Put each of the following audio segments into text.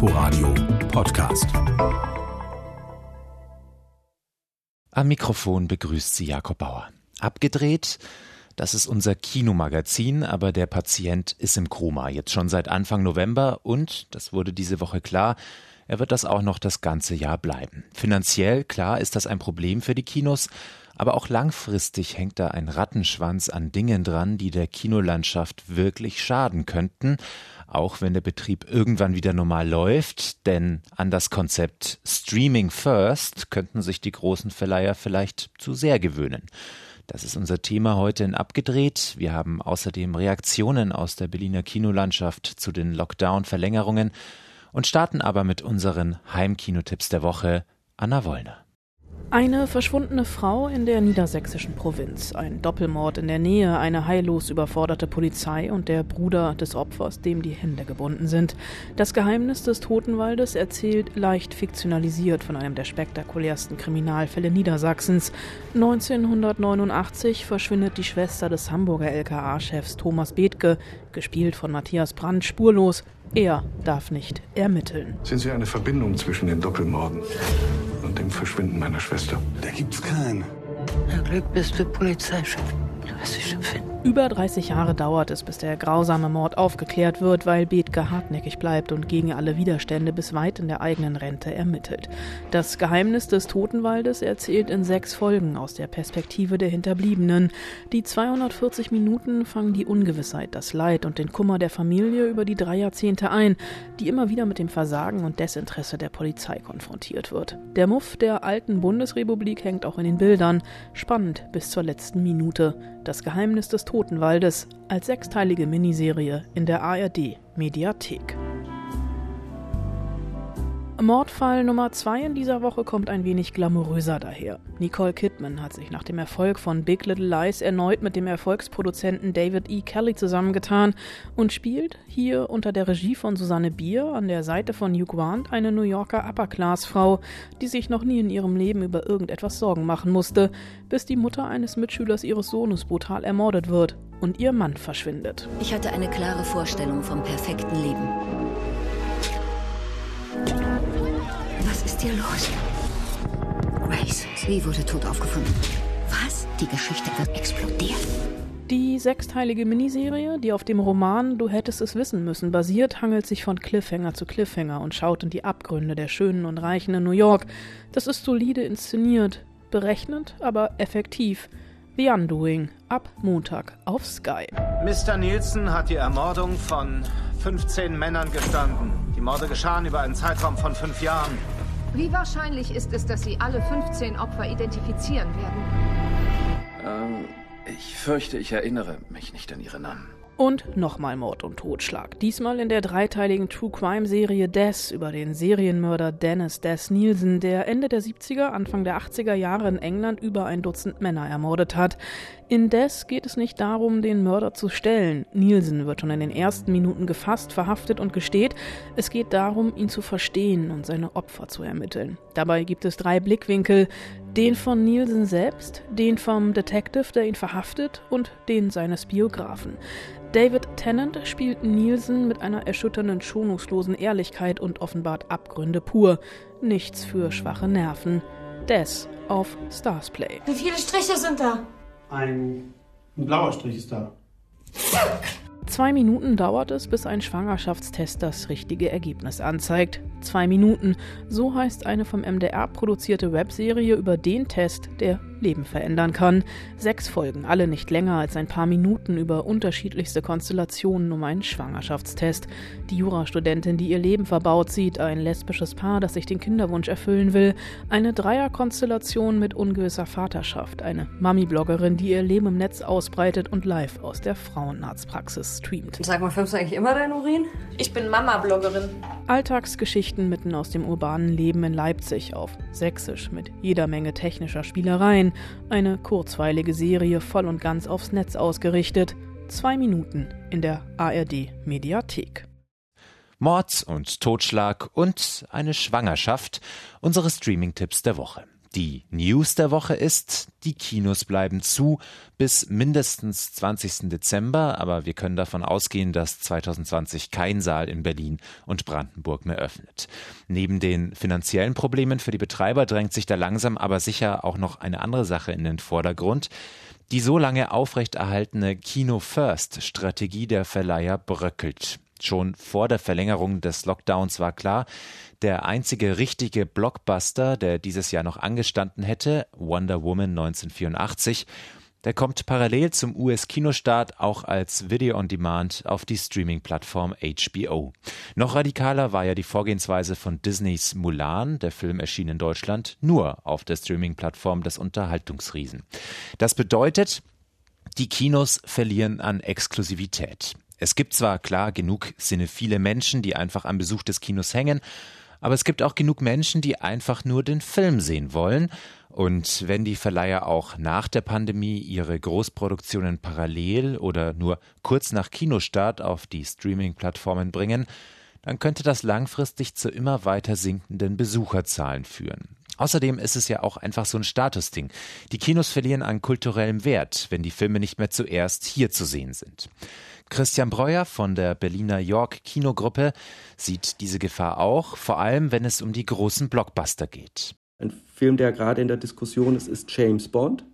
Inforadio Podcast. Am Mikrofon begrüßt sie Jakob Bauer. Abgedreht, das ist unser Kinomagazin, aber der Patient ist im Koma, jetzt schon seit Anfang November und, das wurde diese Woche klar, er wird das auch noch das ganze Jahr bleiben. Finanziell, klar, ist das ein Problem für die Kinos, aber auch langfristig hängt da ein Rattenschwanz an Dingen dran, die der Kinolandschaft wirklich schaden könnten, auch wenn der Betrieb irgendwann wieder normal läuft, denn an das Konzept Streaming First könnten sich die großen Verleiher vielleicht zu sehr gewöhnen. Das ist unser Thema heute in Abgedreht. Wir haben außerdem Reaktionen aus der Berliner Kinolandschaft zu den Lockdown-Verlängerungen und starten aber mit unseren Heimkinotipps der Woche. Anna Wollner. Eine verschwundene Frau in der niedersächsischen Provinz, ein Doppelmord in der Nähe, eine heillos überforderte Polizei und der Bruder des Opfers, dem die Hände gebunden sind. Das Geheimnis des Totenwaldes erzählt leicht fiktionalisiert von einem der spektakulärsten Kriminalfälle Niedersachsens. 1989 verschwindet die Schwester des Hamburger LKA-Chefs Thomas Bethke, gespielt von Matthias Brandt, spurlos. Er darf nicht ermitteln. Sind Sie eine Verbindung zwischen den Doppelmorden dem Verschwinden meiner Schwester? Da gibt's keinen. Na Glück bist du Polizeichef. Wirst dich schon finden. Über 30 Jahre dauert es, bis der grausame Mord aufgeklärt wird, weil Bethke hartnäckig bleibt und gegen alle Widerstände bis weit in der eigenen Rente ermittelt. Das Geheimnis des Totenwaldes erzählt in sechs Folgen aus der Perspektive der Hinterbliebenen. Die 240 Minuten fangen die Ungewissheit, das Leid und den Kummer der Familie über die drei Jahrzehnte ein, die immer wieder mit dem Versagen und Desinteresse der Polizei konfrontiert wird. Der Muff der alten Bundesrepublik hängt auch in den Bildern, spannend bis zur letzten Minute. Das Geheimnis des Totenwaldes als sechsteilige Miniserie in der ARD Mediathek. Mordfall Nummer 2 in dieser Woche kommt ein wenig glamouröser daher. Nicole Kidman hat sich nach dem Erfolg von Big Little Lies erneut mit dem Erfolgsproduzenten David E. Kelly zusammengetan und spielt hier unter der Regie von Susanne Bier an der Seite von Hugh Grant eine New Yorker Upper-Class-Frau, die sich noch nie in ihrem Leben über irgendetwas Sorgen machen musste, bis die Mutter eines Mitschülers ihres Sohnes brutal ermordet wird und ihr Mann verschwindet. Ich hatte eine klare Vorstellung vom perfekten Leben. Hier los? Grace, sie wurde tot aufgefunden. Was? Die Geschichte wird explodieren. Die sechsteilige Miniserie, die auf dem Roman Du hättest es wissen müssen basiert, hangelt sich von Cliffhanger zu Cliffhanger und schaut in die Abgründe der schönen und reichen in New York. Das ist solide inszeniert, berechnet, aber effektiv. The Undoing, ab Montag auf Sky. Mr. Nielsen hat die Ermordung von 15 Männern gestanden. Die Morde geschahen über einen Zeitraum von fünf Jahren. Wie wahrscheinlich ist es, dass Sie alle 15 Opfer identifizieren werden? Ähm, ich fürchte, ich erinnere mich nicht an Ihre Namen. Und nochmal Mord und Totschlag. Diesmal in der dreiteiligen True Crime Serie Death über den Serienmörder Dennis Death Nielsen, der Ende der 70er, Anfang der 80er Jahre in England über ein Dutzend Männer ermordet hat. In Death geht es nicht darum, den Mörder zu stellen. Nielsen wird schon in den ersten Minuten gefasst, verhaftet und gesteht. Es geht darum, ihn zu verstehen und seine Opfer zu ermitteln. Dabei gibt es drei Blickwinkel. Den von Nielsen selbst, den vom Detective, der ihn verhaftet und den seines Biografen. David Tennant spielt Nielsen mit einer erschütternden, schonungslosen Ehrlichkeit und offenbart Abgründe pur. Nichts für schwache Nerven. Des auf Starsplay. Wie viele Striche sind da? Ein, ein blauer Strich ist da. Zwei Minuten dauert es, bis ein Schwangerschaftstest das richtige Ergebnis anzeigt. Zwei Minuten, so heißt eine vom MDR produzierte Webserie über den Test, der Leben verändern kann. Sechs Folgen, alle nicht länger als ein paar Minuten über unterschiedlichste Konstellationen um einen Schwangerschaftstest. Die Jurastudentin, die ihr Leben verbaut sieht, ein lesbisches Paar, das sich den Kinderwunsch erfüllen will, eine Dreierkonstellation mit ungewisser Vaterschaft, eine Mami-Bloggerin, die ihr Leben im Netz ausbreitet und live aus der Frauenarztpraxis streamt. Sag mal, filmst du eigentlich immer deinen Urin? Ich bin Mama-Bloggerin. Alltagsgeschichten mitten aus dem urbanen Leben in Leipzig auf Sächsisch mit jeder Menge technischer Spielereien. Eine kurzweilige Serie voll und ganz aufs Netz ausgerichtet. Zwei Minuten in der ARD Mediathek. Mord und Totschlag und eine Schwangerschaft. Unsere Streaming-Tipps der Woche. Die News der Woche ist, die Kinos bleiben zu bis mindestens 20. Dezember, aber wir können davon ausgehen, dass 2020 kein Saal in Berlin und Brandenburg mehr öffnet. Neben den finanziellen Problemen für die Betreiber drängt sich da langsam aber sicher auch noch eine andere Sache in den Vordergrund. Die so lange aufrechterhaltene Kino First Strategie der Verleiher bröckelt. Schon vor der Verlängerung des Lockdowns war klar, der einzige richtige Blockbuster, der dieses Jahr noch angestanden hätte, Wonder Woman 1984, der kommt parallel zum US-Kinostart auch als Video on Demand auf die Streaming-Plattform HBO. Noch radikaler war ja die Vorgehensweise von Disneys Mulan. Der Film erschien in Deutschland nur auf der Streaming-Plattform des Unterhaltungsriesen. Das bedeutet, die Kinos verlieren an Exklusivität. Es gibt zwar klar genug viele Menschen, die einfach am Besuch des Kinos hängen, aber es gibt auch genug Menschen, die einfach nur den Film sehen wollen. Und wenn die Verleiher auch nach der Pandemie ihre Großproduktionen parallel oder nur kurz nach Kinostart auf die Streaming-Plattformen bringen, dann könnte das langfristig zu immer weiter sinkenden Besucherzahlen führen. Außerdem ist es ja auch einfach so ein Statusding. Die Kinos verlieren an kulturellem Wert, wenn die Filme nicht mehr zuerst hier zu sehen sind. Christian Breuer von der Berliner York Kinogruppe sieht diese Gefahr auch, vor allem wenn es um die großen Blockbuster geht. Ein Film, der gerade in der Diskussion ist, ist James Bond.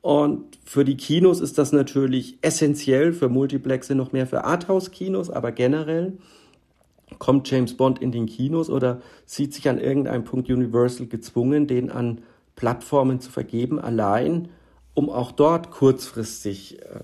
Und für die Kinos ist das natürlich essentiell, für Multiplexe noch mehr für Arthouse-Kinos, aber generell kommt James Bond in den Kinos oder sieht sich an irgendeinem Punkt Universal gezwungen, den an Plattformen zu vergeben, allein um auch dort kurzfristig äh,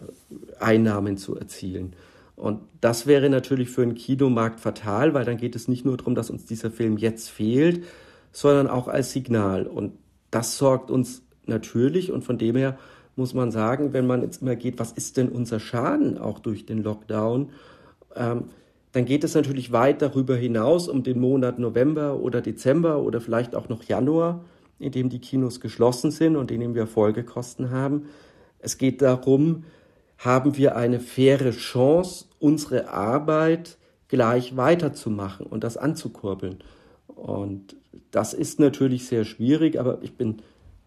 Einnahmen zu erzielen. Und das wäre natürlich für einen Kinomarkt fatal, weil dann geht es nicht nur darum, dass uns dieser Film jetzt fehlt, sondern auch als Signal. Und das sorgt uns natürlich und von dem her muss man sagen, wenn man jetzt immer geht, was ist denn unser Schaden auch durch den Lockdown, ähm, dann geht es natürlich weit darüber hinaus um den Monat November oder Dezember oder vielleicht auch noch Januar in dem die Kinos geschlossen sind und in dem wir Folgekosten haben. Es geht darum, haben wir eine faire Chance, unsere Arbeit gleich weiterzumachen und das anzukurbeln. Und das ist natürlich sehr schwierig, aber ich bin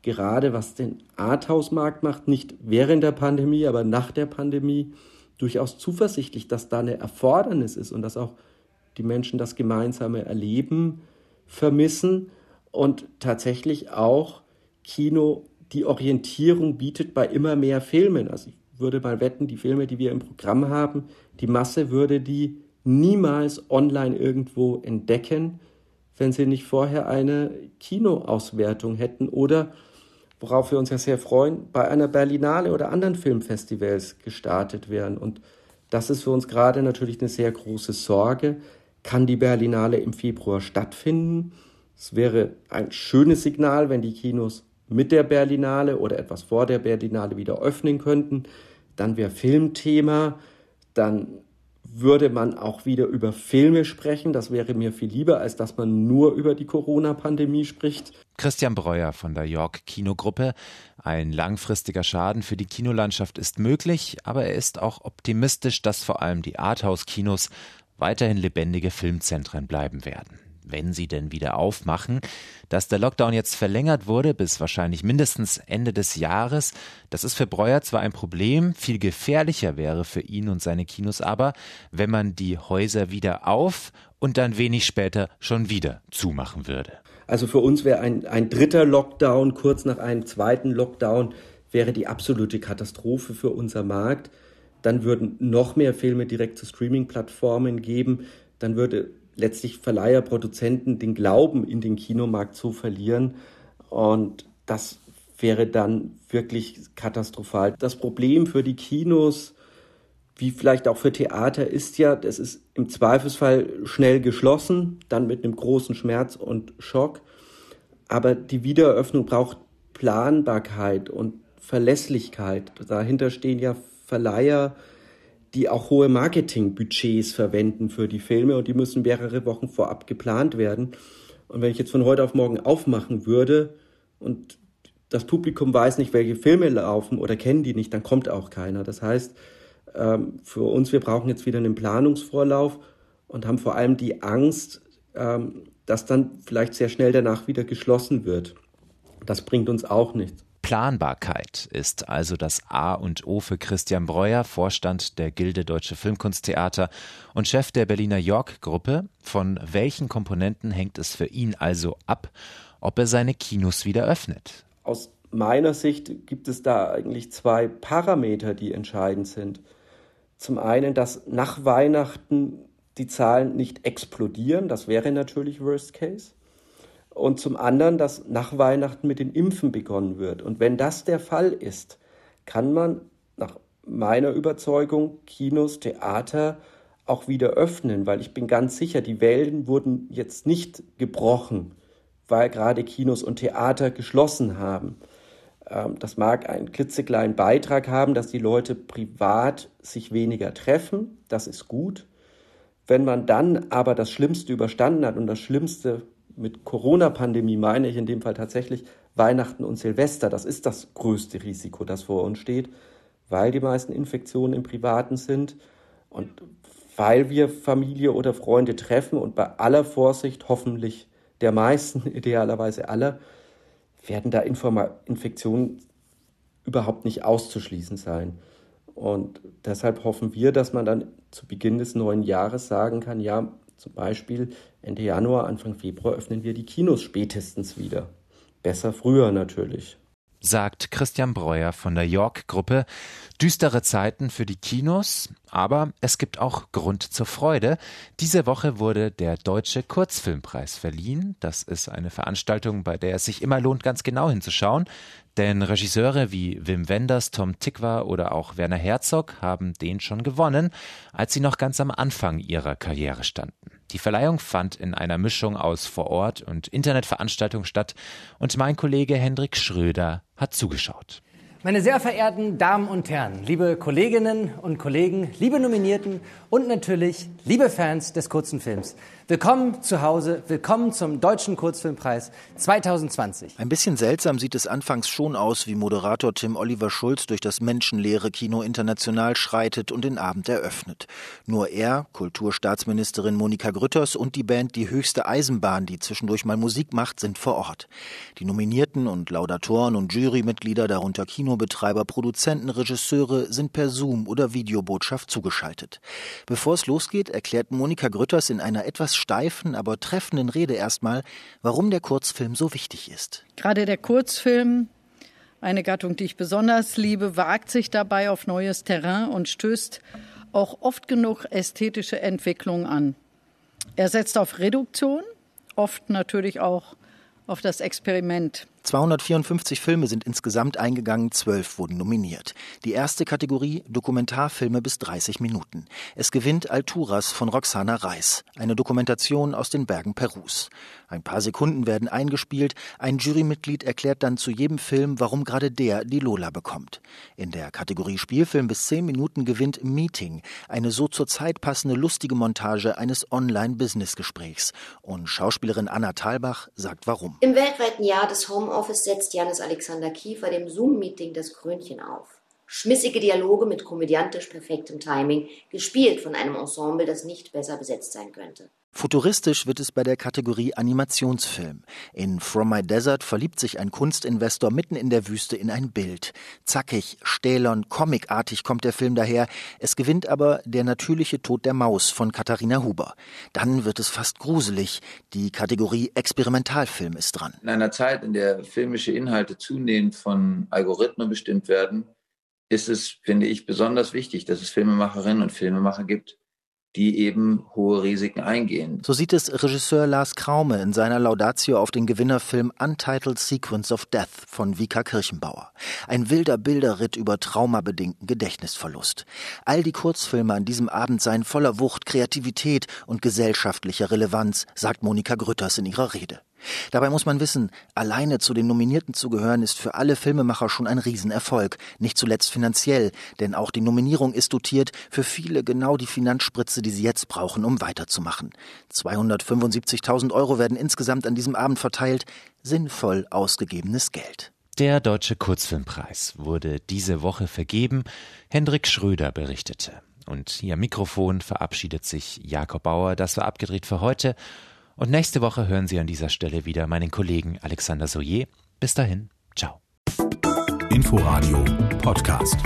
gerade, was den Arthouse-Markt macht, nicht während der Pandemie, aber nach der Pandemie, durchaus zuversichtlich, dass da eine Erfordernis ist und dass auch die Menschen das gemeinsame Erleben vermissen und tatsächlich auch Kino die Orientierung bietet bei immer mehr Filmen. Also ich würde mal wetten, die Filme, die wir im Programm haben, die Masse würde die niemals online irgendwo entdecken, wenn sie nicht vorher eine Kinoauswertung hätten oder, worauf wir uns ja sehr freuen, bei einer Berlinale oder anderen Filmfestivals gestartet wären. Und das ist für uns gerade natürlich eine sehr große Sorge. Kann die Berlinale im Februar stattfinden? Es wäre ein schönes Signal, wenn die Kinos mit der Berlinale oder etwas vor der Berlinale wieder öffnen könnten. Dann wäre Filmthema, dann würde man auch wieder über Filme sprechen. Das wäre mir viel lieber, als dass man nur über die Corona-Pandemie spricht. Christian Breuer von der York Kinogruppe. Ein langfristiger Schaden für die Kinolandschaft ist möglich, aber er ist auch optimistisch, dass vor allem die Arthouse-Kinos weiterhin lebendige Filmzentren bleiben werden wenn sie denn wieder aufmachen. Dass der Lockdown jetzt verlängert wurde bis wahrscheinlich mindestens Ende des Jahres, das ist für Breuer zwar ein Problem, viel gefährlicher wäre für ihn und seine Kinos aber, wenn man die Häuser wieder auf und dann wenig später schon wieder zumachen würde. Also für uns wäre ein, ein dritter Lockdown kurz nach einem zweiten Lockdown wäre die absolute Katastrophe für unser Markt. Dann würden noch mehr Filme direkt zu Streaming-Plattformen geben. Dann würde letztlich Verleiher, Produzenten den Glauben in den Kinomarkt zu verlieren. Und das wäre dann wirklich katastrophal. Das Problem für die Kinos, wie vielleicht auch für Theater, ist ja, das ist im Zweifelsfall schnell geschlossen, dann mit einem großen Schmerz und Schock. Aber die Wiedereröffnung braucht Planbarkeit und Verlässlichkeit. Dahinter stehen ja Verleiher, die auch hohe Marketingbudgets verwenden für die Filme und die müssen mehrere Wochen vorab geplant werden. Und wenn ich jetzt von heute auf morgen aufmachen würde und das Publikum weiß nicht, welche Filme laufen oder kennen die nicht, dann kommt auch keiner. Das heißt, ähm, für uns, wir brauchen jetzt wieder einen Planungsvorlauf und haben vor allem die Angst, ähm, dass dann vielleicht sehr schnell danach wieder geschlossen wird. Das bringt uns auch nichts. Planbarkeit ist also das A und O für Christian Breuer, Vorstand der Gilde Deutsche Filmkunsttheater und Chef der Berliner York-Gruppe. Von welchen Komponenten hängt es für ihn also ab, ob er seine Kinos wieder öffnet? Aus meiner Sicht gibt es da eigentlich zwei Parameter, die entscheidend sind. Zum einen, dass nach Weihnachten die Zahlen nicht explodieren, das wäre natürlich Worst Case und zum anderen, dass nach Weihnachten mit den Impfen begonnen wird. Und wenn das der Fall ist, kann man nach meiner Überzeugung Kinos, Theater auch wieder öffnen, weil ich bin ganz sicher, die Wellen wurden jetzt nicht gebrochen, weil gerade Kinos und Theater geschlossen haben. Ähm, das mag einen klitzekleinen Beitrag haben, dass die Leute privat sich weniger treffen. Das ist gut. Wenn man dann aber das Schlimmste überstanden hat und das Schlimmste mit Corona-Pandemie meine ich in dem Fall tatsächlich Weihnachten und Silvester. Das ist das größte Risiko, das vor uns steht, weil die meisten Infektionen im Privaten sind und weil wir Familie oder Freunde treffen und bei aller Vorsicht, hoffentlich der meisten, idealerweise aller, werden da Informa Infektionen überhaupt nicht auszuschließen sein. Und deshalb hoffen wir, dass man dann zu Beginn des neuen Jahres sagen kann, ja, zum Beispiel Ende Januar, Anfang Februar öffnen wir die Kinos spätestens wieder. Besser früher natürlich. Sagt Christian Breuer von der York-Gruppe. Düstere Zeiten für die Kinos, aber es gibt auch Grund zur Freude. Diese Woche wurde der Deutsche Kurzfilmpreis verliehen. Das ist eine Veranstaltung, bei der es sich immer lohnt, ganz genau hinzuschauen. Denn Regisseure wie Wim Wenders, Tom Tikwa oder auch Werner Herzog haben den schon gewonnen, als sie noch ganz am Anfang ihrer Karriere standen. Die Verleihung fand in einer Mischung aus Vorort- und Internetveranstaltung statt und mein Kollege Hendrik Schröder hat zugeschaut. Meine sehr verehrten Damen und Herren, liebe Kolleginnen und Kollegen, liebe Nominierten und natürlich liebe Fans des kurzen Films. Willkommen zu Hause, willkommen zum Deutschen Kurzfilmpreis 2020. Ein bisschen seltsam sieht es anfangs schon aus, wie Moderator Tim Oliver Schulz durch das menschenleere Kino international schreitet und den Abend eröffnet. Nur er, Kulturstaatsministerin Monika Grütters und die Band Die höchste Eisenbahn, die zwischendurch mal Musik macht, sind vor Ort. Die Nominierten und Laudatoren und Jurymitglieder, darunter Kinobetreiber, Produzenten, Regisseure, sind per Zoom oder Videobotschaft zugeschaltet. Bevor es losgeht, erklärt Monika Grütters in einer etwas steifen, aber treffenden Rede erstmal, warum der Kurzfilm so wichtig ist. Gerade der Kurzfilm, eine Gattung, die ich besonders liebe, wagt sich dabei auf neues Terrain und stößt auch oft genug ästhetische Entwicklungen an. Er setzt auf Reduktion, oft natürlich auch auf das Experiment. 254 Filme sind insgesamt eingegangen, zwölf wurden nominiert. Die erste Kategorie Dokumentarfilme bis 30 Minuten. Es gewinnt Alturas von Roxana Reis, eine Dokumentation aus den Bergen Perus. Ein paar Sekunden werden eingespielt, ein Jurymitglied erklärt dann zu jedem Film, warum gerade der die Lola bekommt. In der Kategorie Spielfilm bis 10 Minuten gewinnt Meeting, eine so zur Zeit passende lustige Montage eines Online-Business-Gesprächs. Und Schauspielerin Anna Thalbach sagt warum. Im weltweiten Jahr des Home Homeoffice setzt Janis Alexander Kiefer dem Zoom-Meeting das Krönchen auf. Schmissige Dialoge mit komödiantisch perfektem Timing, gespielt von einem Ensemble, das nicht besser besetzt sein könnte. Futuristisch wird es bei der Kategorie Animationsfilm. In From My Desert verliebt sich ein Kunstinvestor mitten in der Wüste in ein Bild. Zackig, stählern, comicartig kommt der Film daher. Es gewinnt aber Der natürliche Tod der Maus von Katharina Huber. Dann wird es fast gruselig. Die Kategorie Experimentalfilm ist dran. In einer Zeit, in der filmische Inhalte zunehmend von Algorithmen bestimmt werden, ist es, finde ich, besonders wichtig, dass es Filmemacherinnen und Filmemacher gibt, die eben hohe Risiken eingehen. So sieht es Regisseur Lars Kraume in seiner Laudatio auf den Gewinnerfilm Untitled Sequence of Death von Vika Kirchenbauer. Ein wilder Bilderritt über traumabedingten Gedächtnisverlust. All die Kurzfilme an diesem Abend seien voller Wucht, Kreativität und gesellschaftlicher Relevanz, sagt Monika Grütters in ihrer Rede. Dabei muss man wissen, alleine zu den Nominierten zu gehören ist für alle Filmemacher schon ein Riesenerfolg, nicht zuletzt finanziell, denn auch die Nominierung ist dotiert, für viele genau die Finanzspritze, die sie jetzt brauchen, um weiterzumachen. 275.000 Euro werden insgesamt an diesem Abend verteilt, sinnvoll ausgegebenes Geld. Der Deutsche Kurzfilmpreis wurde diese Woche vergeben. Hendrik Schröder berichtete. Und hier Mikrofon verabschiedet sich Jakob Bauer. Das war abgedreht für heute. Und nächste Woche hören Sie an dieser Stelle wieder meinen Kollegen Alexander Soyer. Bis dahin, ciao. Inforadio Podcast.